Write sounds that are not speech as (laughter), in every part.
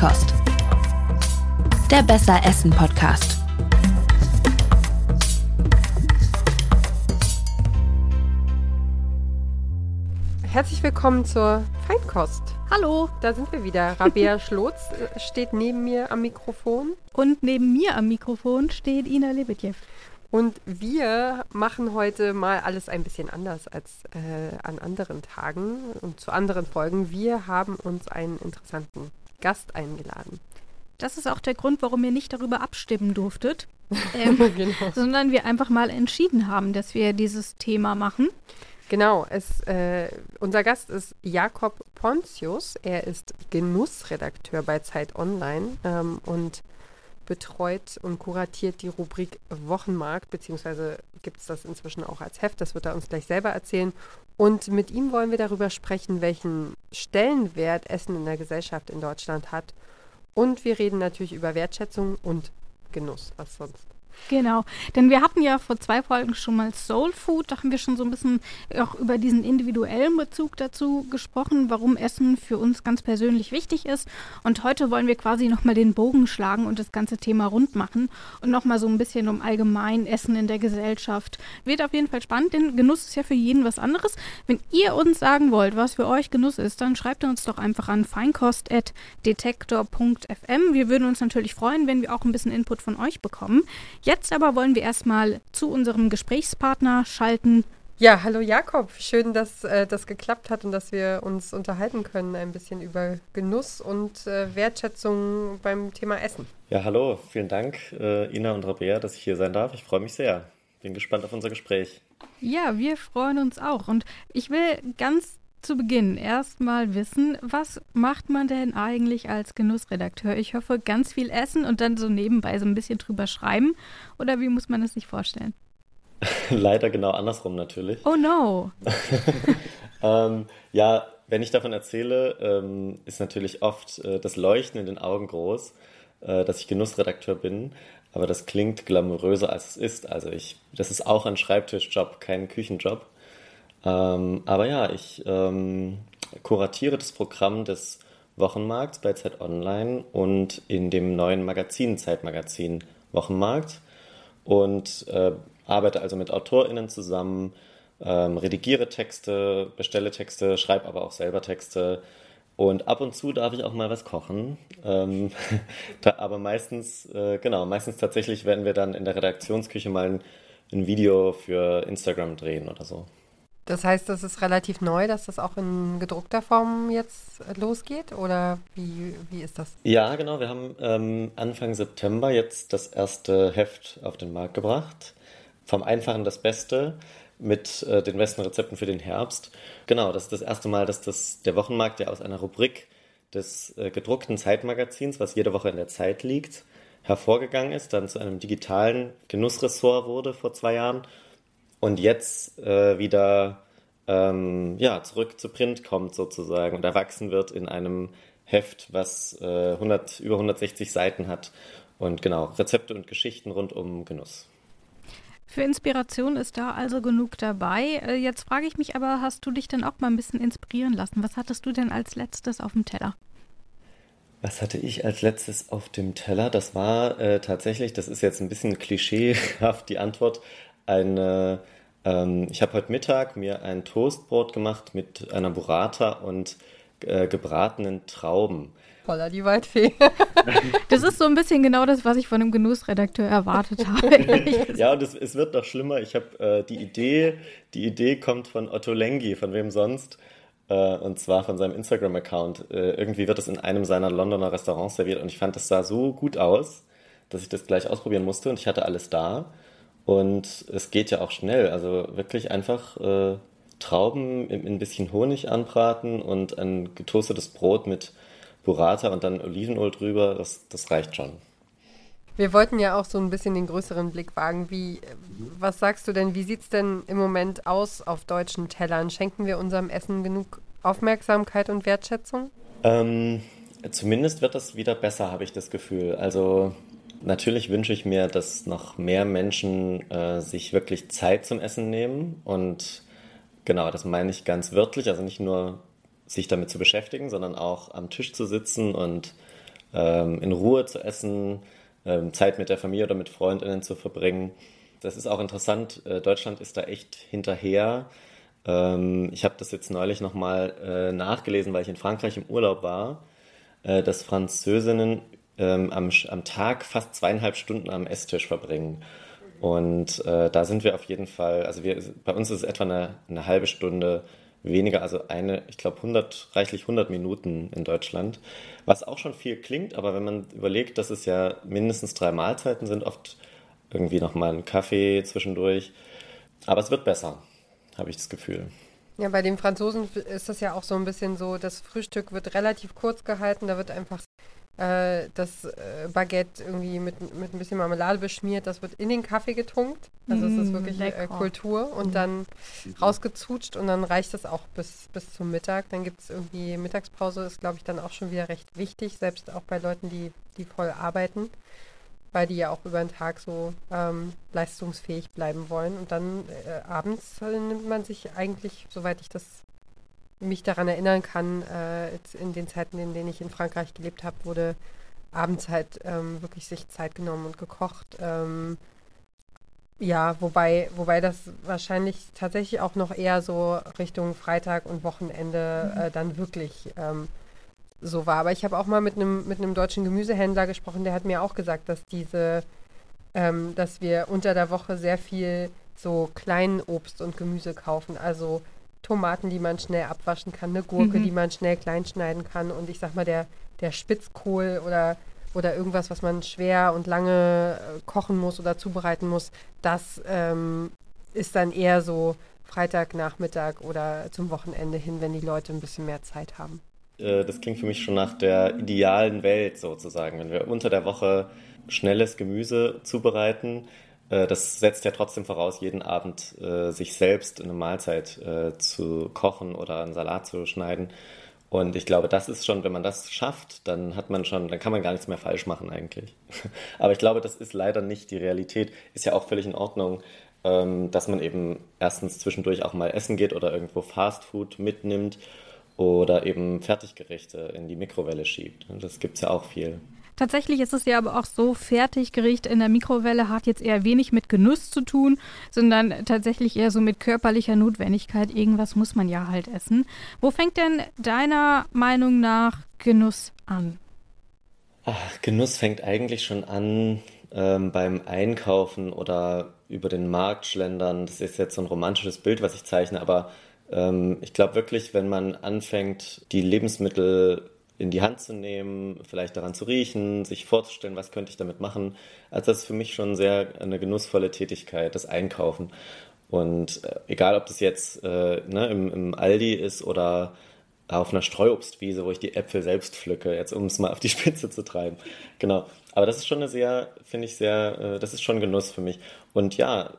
Feinkost. Der Besser Essen Podcast. Herzlich willkommen zur Feinkost. Hallo. Da sind wir wieder. Rabea (laughs) Schlotz äh, steht neben mir am Mikrofon. Und neben mir am Mikrofon steht Ina Lebedjew. Und wir machen heute mal alles ein bisschen anders als äh, an anderen Tagen und zu anderen Folgen. Wir haben uns einen interessanten Gast eingeladen. Das ist auch der Grund, warum ihr nicht darüber abstimmen durftet, (laughs) ähm, genau. sondern wir einfach mal entschieden haben, dass wir dieses Thema machen. Genau, es, äh, unser Gast ist Jakob Pontius. Er ist Genussredakteur bei Zeit Online ähm, und betreut und kuratiert die Rubrik Wochenmarkt, beziehungsweise gibt es das inzwischen auch als Heft, das wird er uns gleich selber erzählen. Und mit ihm wollen wir darüber sprechen, welchen Stellenwert Essen in der Gesellschaft in Deutschland hat. Und wir reden natürlich über Wertschätzung und Genuss, was sonst. Genau, denn wir hatten ja vor zwei Folgen schon mal Soul Food, da haben wir schon so ein bisschen auch über diesen individuellen Bezug dazu gesprochen, warum Essen für uns ganz persönlich wichtig ist. Und heute wollen wir quasi nochmal den Bogen schlagen und das ganze Thema rund machen und nochmal so ein bisschen um allgemein Essen in der Gesellschaft. Wird auf jeden Fall spannend, denn Genuss ist ja für jeden was anderes. Wenn ihr uns sagen wollt, was für euch Genuss ist, dann schreibt uns doch einfach an feinkost.detektor.fm. Wir würden uns natürlich freuen, wenn wir auch ein bisschen Input von euch bekommen. Jetzt aber wollen wir erstmal zu unserem Gesprächspartner schalten. Ja, hallo Jakob. Schön, dass äh, das geklappt hat und dass wir uns unterhalten können ein bisschen über Genuss und äh, Wertschätzung beim Thema Essen. Ja, hallo. Vielen Dank, äh, Ina und Rabea, dass ich hier sein darf. Ich freue mich sehr. Bin gespannt auf unser Gespräch. Ja, wir freuen uns auch. Und ich will ganz zu Beginn erstmal wissen, was macht man denn eigentlich als Genussredakteur? Ich hoffe, ganz viel essen und dann so nebenbei so ein bisschen drüber schreiben. Oder wie muss man das sich vorstellen? (laughs) Leider genau andersrum natürlich. Oh no. (laughs) ähm, ja, wenn ich davon erzähle, ähm, ist natürlich oft äh, das Leuchten in den Augen groß, äh, dass ich Genussredakteur bin. Aber das klingt glamouröser als es ist. Also ich, das ist auch ein Schreibtischjob, kein Küchenjob. Ähm, aber ja, ich ähm, kuratiere das Programm des Wochenmarkts bei Zeit Online und in dem neuen Magazin, Zeitmagazin Wochenmarkt und äh, arbeite also mit AutorInnen zusammen, ähm, redigiere Texte, bestelle Texte, schreibe aber auch selber Texte und ab und zu darf ich auch mal was kochen. Ähm, (laughs) da, aber meistens, äh, genau, meistens tatsächlich werden wir dann in der Redaktionsküche mal ein, ein Video für Instagram drehen oder so. Das heißt, das ist relativ neu, dass das auch in gedruckter Form jetzt losgeht? Oder wie, wie ist das? Ja, genau. Wir haben ähm, Anfang September jetzt das erste Heft auf den Markt gebracht. Vom Einfachen das Beste mit äh, den besten Rezepten für den Herbst. Genau, das ist das erste Mal, dass das, der Wochenmarkt ja aus einer Rubrik des äh, gedruckten Zeitmagazins, was jede Woche in der Zeit liegt, hervorgegangen ist, dann zu einem digitalen Genussressort wurde vor zwei Jahren und jetzt äh, wieder ähm, ja, zurück zu Print kommt sozusagen und erwachsen wird in einem Heft, was äh, 100, über 160 Seiten hat und genau, Rezepte und Geschichten rund um Genuss. Für Inspiration ist da also genug dabei. Äh, jetzt frage ich mich aber, hast du dich denn auch mal ein bisschen inspirieren lassen? Was hattest du denn als letztes auf dem Teller? Was hatte ich als letztes auf dem Teller? Das war äh, tatsächlich, das ist jetzt ein bisschen klischeehaft die Antwort, eine, ähm, ich habe heute Mittag mir ein Toastbrot gemacht mit einer Burrata und äh, gebratenen Trauben. Voller die Waldfee. (laughs) das ist so ein bisschen genau das, was ich von einem Genussredakteur erwartet habe. (laughs) ja, und es, es, wird noch schlimmer. Ich habe äh, die Idee, die Idee kommt von Otto Lengi, von wem sonst? Äh, und zwar von seinem Instagram-Account. Äh, irgendwie wird es in einem seiner Londoner Restaurants serviert und ich fand, das sah so gut aus, dass ich das gleich ausprobieren musste und ich hatte alles da. Und es geht ja auch schnell. Also wirklich einfach äh, Trauben in ein bisschen Honig anbraten und ein getoastetes Brot mit Burrata und dann Olivenöl drüber. Das, das reicht schon. Wir wollten ja auch so ein bisschen den größeren Blick wagen. Wie, was sagst du denn, wie sieht es denn im Moment aus auf deutschen Tellern? Schenken wir unserem Essen genug Aufmerksamkeit und Wertschätzung? Ähm, zumindest wird das wieder besser, habe ich das Gefühl. Also Natürlich wünsche ich mir, dass noch mehr Menschen äh, sich wirklich Zeit zum Essen nehmen. Und genau, das meine ich ganz wörtlich. Also nicht nur sich damit zu beschäftigen, sondern auch am Tisch zu sitzen und ähm, in Ruhe zu essen, ähm, Zeit mit der Familie oder mit Freundinnen zu verbringen. Das ist auch interessant. Äh, Deutschland ist da echt hinterher. Ähm, ich habe das jetzt neulich nochmal äh, nachgelesen, weil ich in Frankreich im Urlaub war, äh, dass Französinnen ähm, am, am Tag fast zweieinhalb Stunden am Esstisch verbringen. Und äh, da sind wir auf jeden Fall, also wir, bei uns ist es etwa eine, eine halbe Stunde weniger, also eine, ich glaube, 100, reichlich 100 Minuten in Deutschland, was auch schon viel klingt, aber wenn man überlegt, dass es ja mindestens drei Mahlzeiten sind, oft irgendwie nochmal ein Kaffee zwischendurch, aber es wird besser, habe ich das Gefühl. Ja, bei den Franzosen ist das ja auch so ein bisschen so, das Frühstück wird relativ kurz gehalten, da wird einfach äh, das äh, Baguette irgendwie mit, mit ein bisschen Marmelade beschmiert, das wird in den Kaffee getunkt. Also es ist mm, wirklich äh, Kultur und mm. dann rausgezutscht und dann reicht es auch bis, bis zum Mittag. Dann gibt es irgendwie Mittagspause, ist glaube ich dann auch schon wieder recht wichtig, selbst auch bei Leuten, die, die voll arbeiten, weil die ja auch über den Tag so ähm, leistungsfähig bleiben wollen. Und dann äh, abends nimmt man sich eigentlich, soweit ich das mich daran erinnern kann, äh, in den Zeiten, in denen ich in Frankreich gelebt habe, wurde abends halt ähm, wirklich sich Zeit genommen und gekocht. Ähm, ja, wobei, wobei das wahrscheinlich tatsächlich auch noch eher so Richtung Freitag und Wochenende mhm. äh, dann wirklich ähm, so war. Aber ich habe auch mal mit einem mit einem deutschen Gemüsehändler gesprochen, der hat mir auch gesagt, dass diese, ähm, dass wir unter der Woche sehr viel so kleinen Obst und Gemüse kaufen. Also Tomaten, die man schnell abwaschen kann, eine Gurke, mhm. die man schnell klein schneiden kann und ich sag mal, der, der Spitzkohl oder, oder irgendwas, was man schwer und lange äh, kochen muss oder zubereiten muss, das ähm, ist dann eher so Freitagnachmittag oder zum Wochenende hin, wenn die Leute ein bisschen mehr Zeit haben. Äh, das klingt für mich schon nach der idealen Welt sozusagen, wenn wir unter der Woche schnelles Gemüse zubereiten, das setzt ja trotzdem voraus, jeden Abend äh, sich selbst eine Mahlzeit äh, zu kochen oder einen Salat zu schneiden. Und ich glaube, das ist schon, wenn man das schafft, dann hat man schon, dann kann man gar nichts mehr falsch machen eigentlich. (laughs) Aber ich glaube, das ist leider nicht die Realität. Ist ja auch völlig in Ordnung, ähm, dass man eben erstens zwischendurch auch mal essen geht oder irgendwo Fastfood mitnimmt oder eben Fertiggerichte in die Mikrowelle schiebt. Das gibt es ja auch viel. Tatsächlich ist es ja aber auch so, Fertiggericht in der Mikrowelle hat jetzt eher wenig mit Genuss zu tun, sondern tatsächlich eher so mit körperlicher Notwendigkeit. Irgendwas muss man ja halt essen. Wo fängt denn deiner Meinung nach Genuss an? Ach, Genuss fängt eigentlich schon an ähm, beim Einkaufen oder über den Markt schlendern. Das ist jetzt so ein romantisches Bild, was ich zeichne, aber ähm, ich glaube wirklich, wenn man anfängt, die Lebensmittel in die Hand zu nehmen, vielleicht daran zu riechen, sich vorzustellen, was könnte ich damit machen. Also das ist für mich schon sehr eine genussvolle Tätigkeit, das Einkaufen. Und äh, egal, ob das jetzt äh, ne, im, im Aldi ist oder auf einer Streuobstwiese, wo ich die Äpfel selbst pflücke, jetzt um es mal auf die (laughs) Spitze zu treiben. Genau. Aber das ist schon eine sehr, finde ich sehr, äh, das ist schon Genuss für mich. Und ja,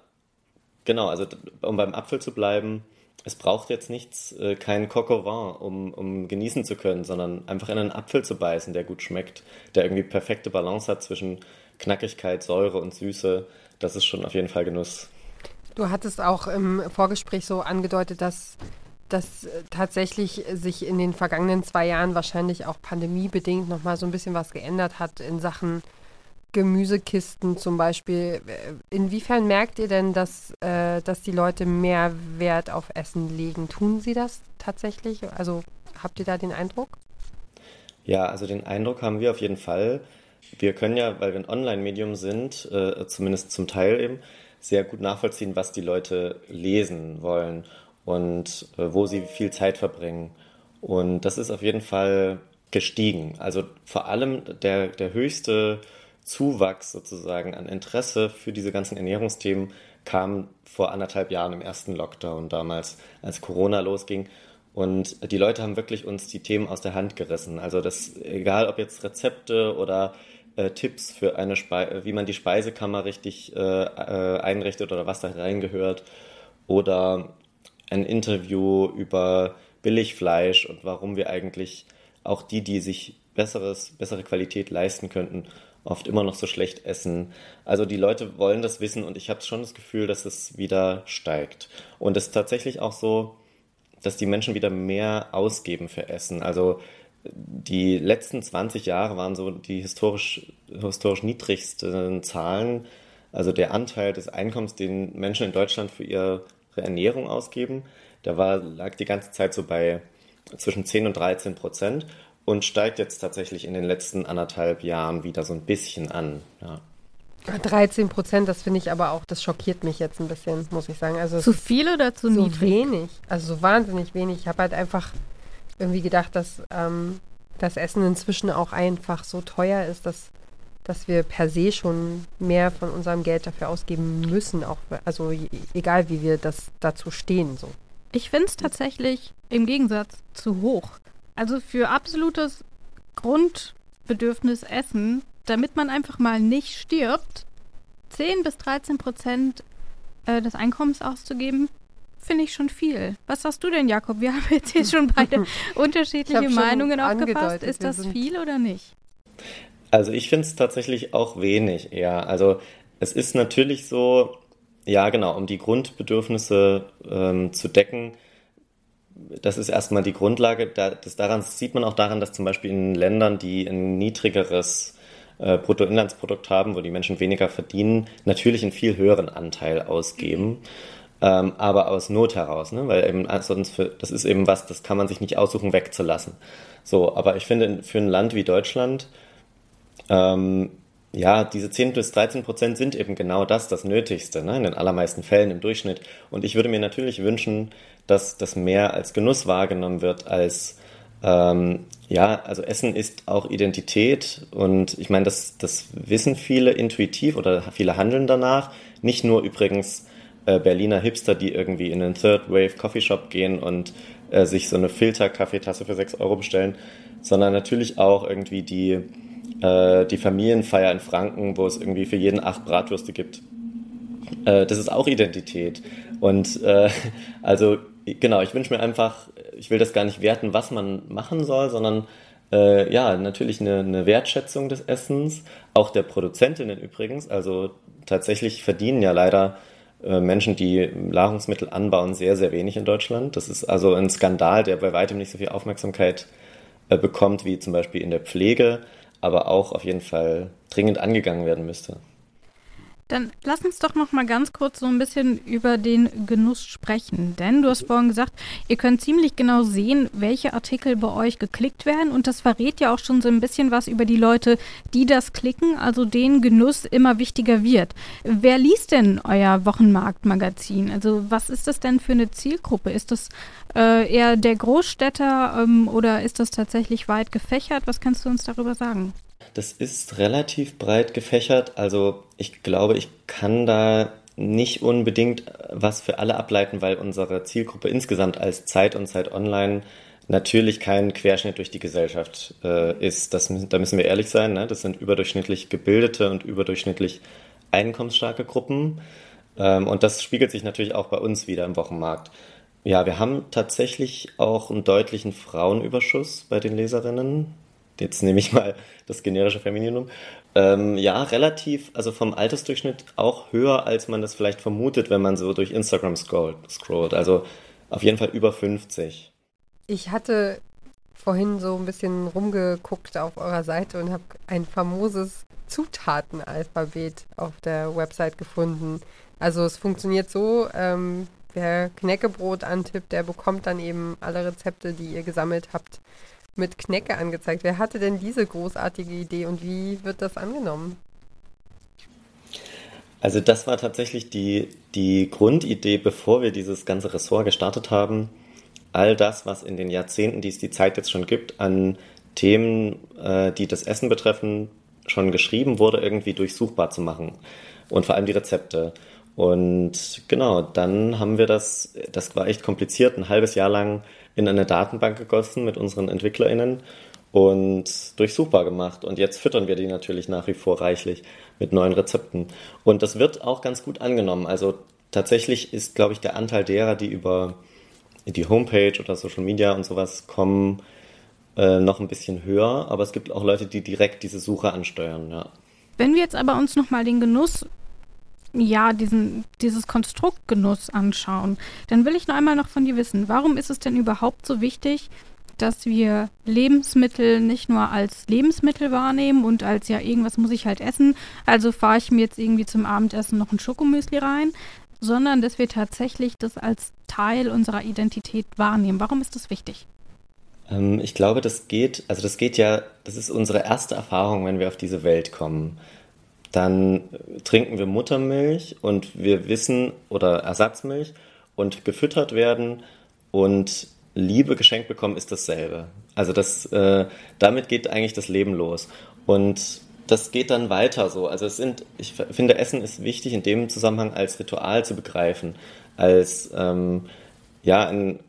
genau, also um beim Apfel zu bleiben, es braucht jetzt nichts, äh, kein Coq au vin, um, um genießen zu können, sondern einfach in einen Apfel zu beißen, der gut schmeckt, der irgendwie perfekte Balance hat zwischen Knackigkeit, Säure und Süße. Das ist schon auf jeden Fall Genuss. Du hattest auch im Vorgespräch so angedeutet, dass dass tatsächlich sich in den vergangenen zwei Jahren wahrscheinlich auch pandemiebedingt nochmal so ein bisschen was geändert hat in Sachen Gemüsekisten zum Beispiel. Inwiefern merkt ihr denn, dass, äh, dass die Leute mehr Wert auf Essen legen? Tun sie das tatsächlich? Also habt ihr da den Eindruck? Ja, also den Eindruck haben wir auf jeden Fall. Wir können ja, weil wir ein Online-Medium sind, äh, zumindest zum Teil eben, sehr gut nachvollziehen, was die Leute lesen wollen und äh, wo sie viel Zeit verbringen. Und das ist auf jeden Fall gestiegen. Also vor allem der, der höchste Zuwachs sozusagen an Interesse für diese ganzen Ernährungsthemen kam vor anderthalb Jahren im ersten Lockdown damals, als Corona losging. Und die Leute haben wirklich uns die Themen aus der Hand gerissen. Also das, egal ob jetzt Rezepte oder äh, Tipps für eine Spe wie man die Speisekammer richtig äh, äh, einrichtet oder was da reingehört oder ein Interview über Billigfleisch und warum wir eigentlich auch die, die sich besseres, bessere Qualität leisten könnten, oft immer noch so schlecht essen. Also die Leute wollen das wissen und ich habe schon das Gefühl, dass es wieder steigt. Und es ist tatsächlich auch so, dass die Menschen wieder mehr ausgeben für Essen. Also die letzten 20 Jahre waren so die historisch, historisch niedrigsten Zahlen, also der Anteil des Einkommens, den Menschen in Deutschland für ihre Ernährung ausgeben, der lag die ganze Zeit so bei zwischen 10 und 13 Prozent und steigt jetzt tatsächlich in den letzten anderthalb Jahren wieder so ein bisschen an. Ja. 13 Prozent, das finde ich aber auch, das schockiert mich jetzt ein bisschen, muss ich sagen. Also zu viel oder zu so niedrig? wenig, also so wahnsinnig wenig. Ich habe halt einfach irgendwie gedacht, dass ähm, das Essen inzwischen auch einfach so teuer ist, dass, dass wir per se schon mehr von unserem Geld dafür ausgeben müssen, auch also egal wie wir das dazu stehen so. Ich finde es tatsächlich im Gegensatz zu hoch. Also für absolutes Grundbedürfnis Essen, damit man einfach mal nicht stirbt, 10 bis 13 Prozent äh, des Einkommens auszugeben, finde ich schon viel. Was sagst du denn, Jakob? Wir (laughs) haben jetzt hier schon beide (laughs) unterschiedliche Meinungen aufgefasst. Ist das viel oder nicht? Also ich finde es tatsächlich auch wenig eher. Also es ist natürlich so, ja genau, um die Grundbedürfnisse ähm, zu decken, das ist erstmal die Grundlage. das daran sieht man auch daran, dass zum Beispiel in Ländern, die ein niedrigeres äh, Bruttoinlandsprodukt haben, wo die Menschen weniger verdienen, natürlich einen viel höheren Anteil ausgeben. Ähm, aber aus Not heraus, ne? weil eben sonst für, das ist eben was, das kann man sich nicht aussuchen, wegzulassen. So, aber ich finde, für ein Land wie Deutschland, ähm, ja, diese 10 bis 13 Prozent sind eben genau das, das Nötigste, ne? in den allermeisten Fällen im Durchschnitt. Und ich würde mir natürlich wünschen, dass das mehr als Genuss wahrgenommen wird, als ähm, ja, also Essen ist auch Identität und ich meine, das, das wissen viele intuitiv oder viele handeln danach. Nicht nur übrigens äh, Berliner Hipster, die irgendwie in einen Third Wave Coffeeshop gehen und äh, sich so eine Filter-Kaffeetasse für 6 Euro bestellen, sondern natürlich auch irgendwie die, äh, die Familienfeier in Franken, wo es irgendwie für jeden acht Bratwürste gibt. Äh, das ist auch Identität. Und äh, (laughs) also genau, ich wünsche mir einfach, ich will das gar nicht werten, was man machen soll, sondern äh, ja, natürlich eine, eine, Wertschätzung des Essens, auch der Produzentinnen übrigens. Also tatsächlich verdienen ja leider äh, Menschen, die Nahrungsmittel anbauen, sehr, sehr wenig in Deutschland. Das ist also ein Skandal, der bei weitem nicht so viel Aufmerksamkeit äh, bekommt wie zum Beispiel in der Pflege, aber auch auf jeden Fall dringend angegangen werden müsste. Dann lass uns doch noch mal ganz kurz so ein bisschen über den Genuss sprechen. Denn du hast vorhin gesagt, ihr könnt ziemlich genau sehen, welche Artikel bei euch geklickt werden. Und das verrät ja auch schon so ein bisschen was über die Leute, die das klicken, also den Genuss immer wichtiger wird. Wer liest denn euer Wochenmarktmagazin? Also was ist das denn für eine Zielgruppe? Ist das äh, eher der Großstädter ähm, oder ist das tatsächlich weit gefächert? Was kannst du uns darüber sagen? Das ist relativ breit gefächert. Also ich glaube, ich kann da nicht unbedingt was für alle ableiten, weil unsere Zielgruppe insgesamt als Zeit und Zeit Online natürlich kein Querschnitt durch die Gesellschaft äh, ist. Das, da müssen wir ehrlich sein. Ne? Das sind überdurchschnittlich gebildete und überdurchschnittlich einkommensstarke Gruppen. Ähm, und das spiegelt sich natürlich auch bei uns wieder im Wochenmarkt. Ja, wir haben tatsächlich auch einen deutlichen Frauenüberschuss bei den Leserinnen jetzt nehme ich mal das generische Femininum, ähm, ja, relativ, also vom Altersdurchschnitt auch höher, als man das vielleicht vermutet, wenn man so durch Instagram scrollt. scrollt. Also auf jeden Fall über 50. Ich hatte vorhin so ein bisschen rumgeguckt auf eurer Seite und habe ein famoses Zutatenalphabet auf der Website gefunden. Also es funktioniert so, ähm, wer Knäckebrot antippt, der bekommt dann eben alle Rezepte, die ihr gesammelt habt, mit Knecke angezeigt. Wer hatte denn diese großartige Idee und wie wird das angenommen? Also das war tatsächlich die, die Grundidee, bevor wir dieses ganze Ressort gestartet haben. All das, was in den Jahrzehnten, die es die Zeit jetzt schon gibt, an Themen, äh, die das Essen betreffen, schon geschrieben wurde, irgendwie durchsuchbar zu machen. Und vor allem die Rezepte. Und genau, dann haben wir das, das war echt kompliziert, ein halbes Jahr lang in eine Datenbank gegossen mit unseren EntwicklerInnen und durchsuchbar gemacht. Und jetzt füttern wir die natürlich nach wie vor reichlich mit neuen Rezepten. Und das wird auch ganz gut angenommen. Also tatsächlich ist, glaube ich, der Anteil derer, die über die Homepage oder Social Media und sowas kommen, äh, noch ein bisschen höher. Aber es gibt auch Leute, die direkt diese Suche ansteuern, ja. Wenn wir jetzt aber uns nochmal den Genuss ja, diesen, dieses Konstrukt Genuss anschauen, dann will ich noch einmal noch von dir wissen, warum ist es denn überhaupt so wichtig, dass wir Lebensmittel nicht nur als Lebensmittel wahrnehmen und als ja, irgendwas muss ich halt essen, also fahre ich mir jetzt irgendwie zum Abendessen noch ein Schokomüsli rein, sondern dass wir tatsächlich das als Teil unserer Identität wahrnehmen. Warum ist das wichtig? Ähm, ich glaube, das geht, also das geht ja, das ist unsere erste Erfahrung, wenn wir auf diese Welt kommen. Dann trinken wir Muttermilch und wir wissen, oder Ersatzmilch und gefüttert werden und Liebe geschenkt bekommen, ist dasselbe. Also das, äh, damit geht eigentlich das Leben los. Und das geht dann weiter so. Also es sind, ich finde, Essen ist wichtig in dem Zusammenhang als Ritual zu begreifen, als ähm, ja ein,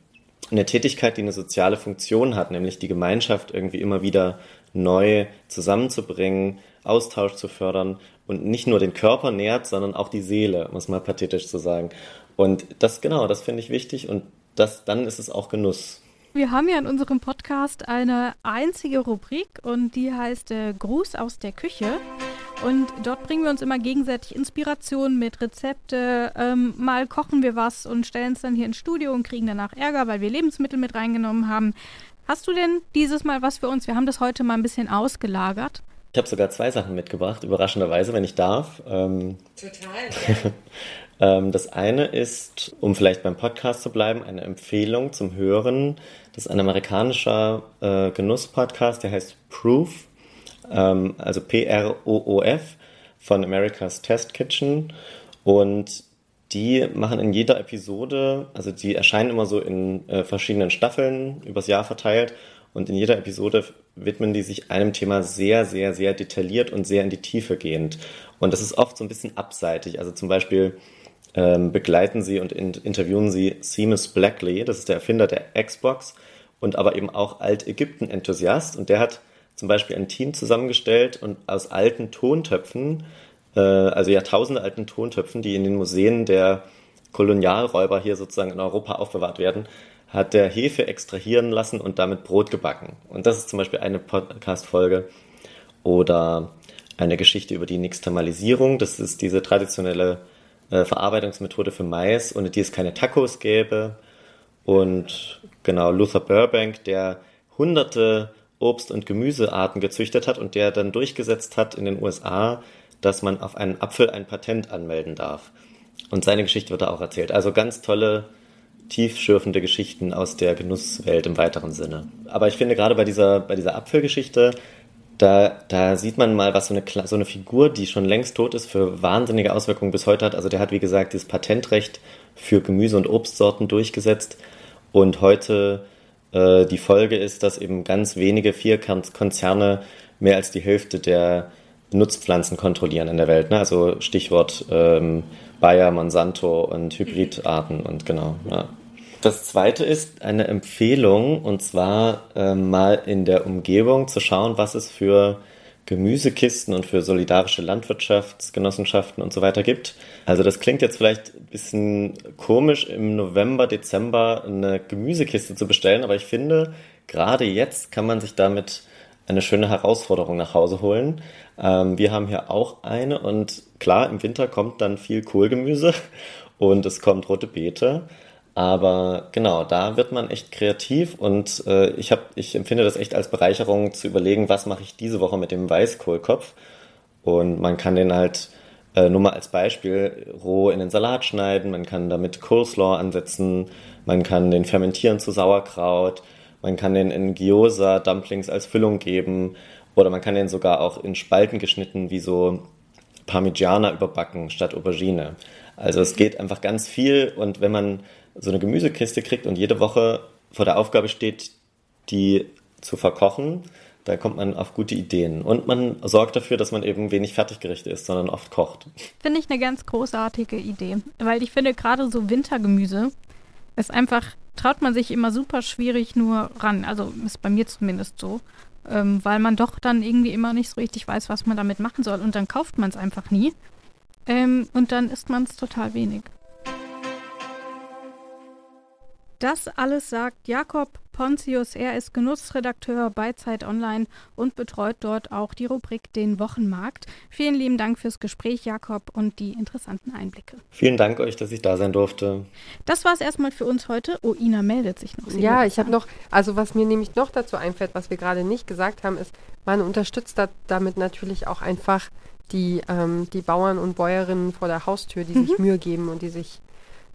eine Tätigkeit, die eine soziale Funktion hat, nämlich die Gemeinschaft irgendwie immer wieder neu zusammenzubringen, Austausch zu fördern und nicht nur den Körper nährt, sondern auch die Seele, um es mal pathetisch zu sagen. Und das genau, das finde ich wichtig und das, dann ist es auch Genuss. Wir haben ja in unserem Podcast eine einzige Rubrik und die heißt äh, Gruß aus der Küche. Und dort bringen wir uns immer gegenseitig Inspirationen mit Rezepte. Ähm, mal kochen wir was und stellen es dann hier ins Studio und kriegen danach Ärger, weil wir Lebensmittel mit reingenommen haben. Hast du denn dieses Mal was für uns? Wir haben das heute mal ein bisschen ausgelagert. Ich habe sogar zwei Sachen mitgebracht, überraschenderweise, wenn ich darf. Ähm, Total. (laughs) Ähm, das eine ist, um vielleicht beim Podcast zu bleiben, eine Empfehlung zum Hören. Das ist ein amerikanischer äh, Genuss-Podcast, der heißt Proof, ähm, also P-R-O-O-F von America's Test Kitchen. Und die machen in jeder Episode, also die erscheinen immer so in äh, verschiedenen Staffeln übers Jahr verteilt. Und in jeder Episode widmen die sich einem Thema sehr, sehr, sehr detailliert und sehr in die Tiefe gehend. Und das ist oft so ein bisschen abseitig. Also zum Beispiel ähm, begleiten sie und in, interviewen sie Seamus Blackley, das ist der Erfinder der Xbox und aber eben auch Alt-Ägypten-Enthusiast. Und der hat zum Beispiel ein Team zusammengestellt und aus alten Tontöpfen, äh, also Jahrtausende alten Tontöpfen, die in den Museen der Kolonialräuber hier sozusagen in Europa aufbewahrt werden, hat der Hefe extrahieren lassen und damit Brot gebacken. Und das ist zum Beispiel eine Podcast-Folge. Oder eine Geschichte über die Nixtamalisierung. Das ist diese traditionelle äh, Verarbeitungsmethode für Mais, ohne die es keine Tacos gäbe. Und genau, Luther Burbank, der hunderte Obst- und Gemüsearten gezüchtet hat und der dann durchgesetzt hat in den USA, dass man auf einen Apfel ein Patent anmelden darf. Und seine Geschichte wird da auch erzählt. Also ganz tolle, tiefschürfende Geschichten aus der Genusswelt im weiteren Sinne. Aber ich finde gerade bei dieser, bei dieser Apfelgeschichte, da, da sieht man mal, was so eine, so eine Figur, die schon längst tot ist, für wahnsinnige Auswirkungen bis heute hat. Also der hat, wie gesagt, dieses Patentrecht für Gemüse- und Obstsorten durchgesetzt. Und heute äh, die Folge ist, dass eben ganz wenige Vierkonzerne mehr als die Hälfte der Nutzpflanzen kontrollieren in der Welt. Ne? Also Stichwort ähm, Bayer, Monsanto und Hybridarten und genau. Ja. Das zweite ist eine Empfehlung und zwar äh, mal in der Umgebung zu schauen, was es für Gemüsekisten und für solidarische Landwirtschaftsgenossenschaften und so weiter gibt. Also das klingt jetzt vielleicht ein bisschen komisch, im November, Dezember eine Gemüsekiste zu bestellen, aber ich finde, gerade jetzt kann man sich damit eine schöne Herausforderung nach Hause holen. Ähm, wir haben hier auch eine und klar, im Winter kommt dann viel Kohlgemüse (laughs) und es kommt rote Beete. Aber genau, da wird man echt kreativ und äh, ich, hab, ich empfinde das echt als Bereicherung zu überlegen, was mache ich diese Woche mit dem Weißkohlkopf. Und man kann den halt äh, nur mal als Beispiel roh in den Salat schneiden, man kann damit Coleslaw ansetzen, man kann den fermentieren zu Sauerkraut, man kann den in Gyoza Dumplings als Füllung geben oder man kann den sogar auch in Spalten geschnitten wie so Parmigiana überbacken statt Aubergine. Also es geht einfach ganz viel und wenn man so eine Gemüsekiste kriegt und jede Woche vor der Aufgabe steht, die zu verkochen, da kommt man auf gute Ideen. Und man sorgt dafür, dass man eben wenig Fertiggerichte isst, sondern oft kocht. Finde ich eine ganz großartige Idee. Weil ich finde, gerade so Wintergemüse ist einfach, traut man sich immer super schwierig nur ran. Also ist bei mir zumindest so. Ähm, weil man doch dann irgendwie immer nicht so richtig weiß, was man damit machen soll. Und dann kauft man es einfach nie. Ähm, und dann isst man es total wenig. Das alles sagt Jakob Pontius. Er ist Genussredakteur bei Zeit Online und betreut dort auch die Rubrik Den Wochenmarkt. Vielen lieben Dank fürs Gespräch, Jakob, und die interessanten Einblicke. Vielen Dank euch, dass ich da sein durfte. Das war es erstmal für uns heute. Oh, Ina meldet sich noch. Sie ja, ich habe noch, also was mir nämlich noch dazu einfällt, was wir gerade nicht gesagt haben, ist, man unterstützt da, damit natürlich auch einfach die, ähm, die Bauern und Bäuerinnen vor der Haustür, die mhm. sich Mühe geben und die sich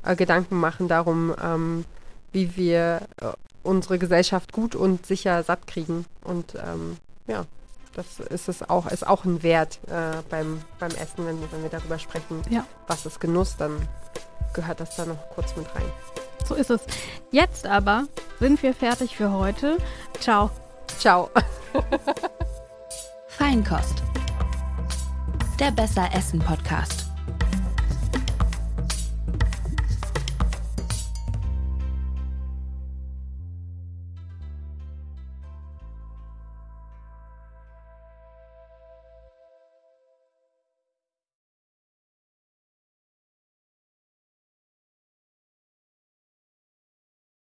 äh, Gedanken machen darum, ähm, wie wir äh, unsere Gesellschaft gut und sicher satt kriegen. Und ähm, ja, das ist es auch, ist auch ein Wert äh, beim, beim Essen, wenn, wenn wir darüber sprechen, ja. was ist Genuss, dann gehört das da noch kurz mit rein. So ist es. Jetzt aber sind wir fertig für heute. Ciao. Ciao. (laughs) Feinkost. Der Besser Essen Podcast.